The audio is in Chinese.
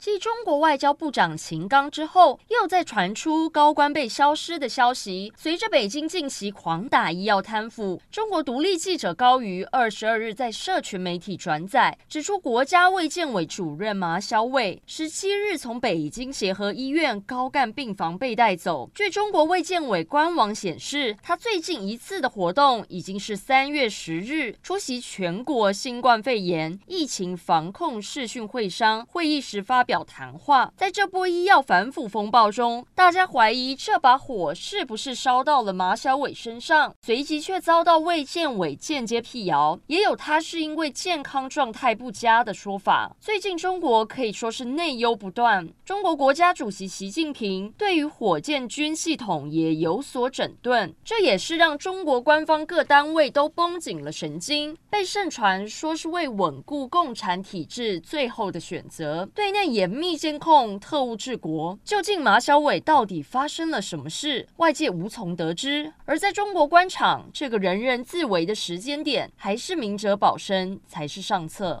继中国外交部长秦刚之后，又再传出高官被消失的消息。随着北京近期狂打医药贪腐，中国独立记者高瑜二十二日在社群媒体转载，指出国家卫健委主任马晓伟十七日从北京协和医院高干病房被带走。据中国卫健委官网显示，他最近一次的活动已经是三月十日出席全国新冠肺炎疫情防控视讯会商会议时发表。谈话，在这波医药反腐风暴中，大家怀疑这把火是不是烧到了马晓伟身上，随即却遭到卫健委间接辟谣，也有他是因为健康状态不佳的说法。最近中国可以说是内忧不断，中国国家主席习近平对于火箭军系统也有所整顿，这也是让中国官方各单位都绷紧了神经，被盛传说是为稳固共产体制最后的选择，对内也。严密监控，特务治国，究竟马小伟到底发生了什么事？外界无从得知。而在中国官场，这个人人自危的时间点，还是明哲保身才是上策。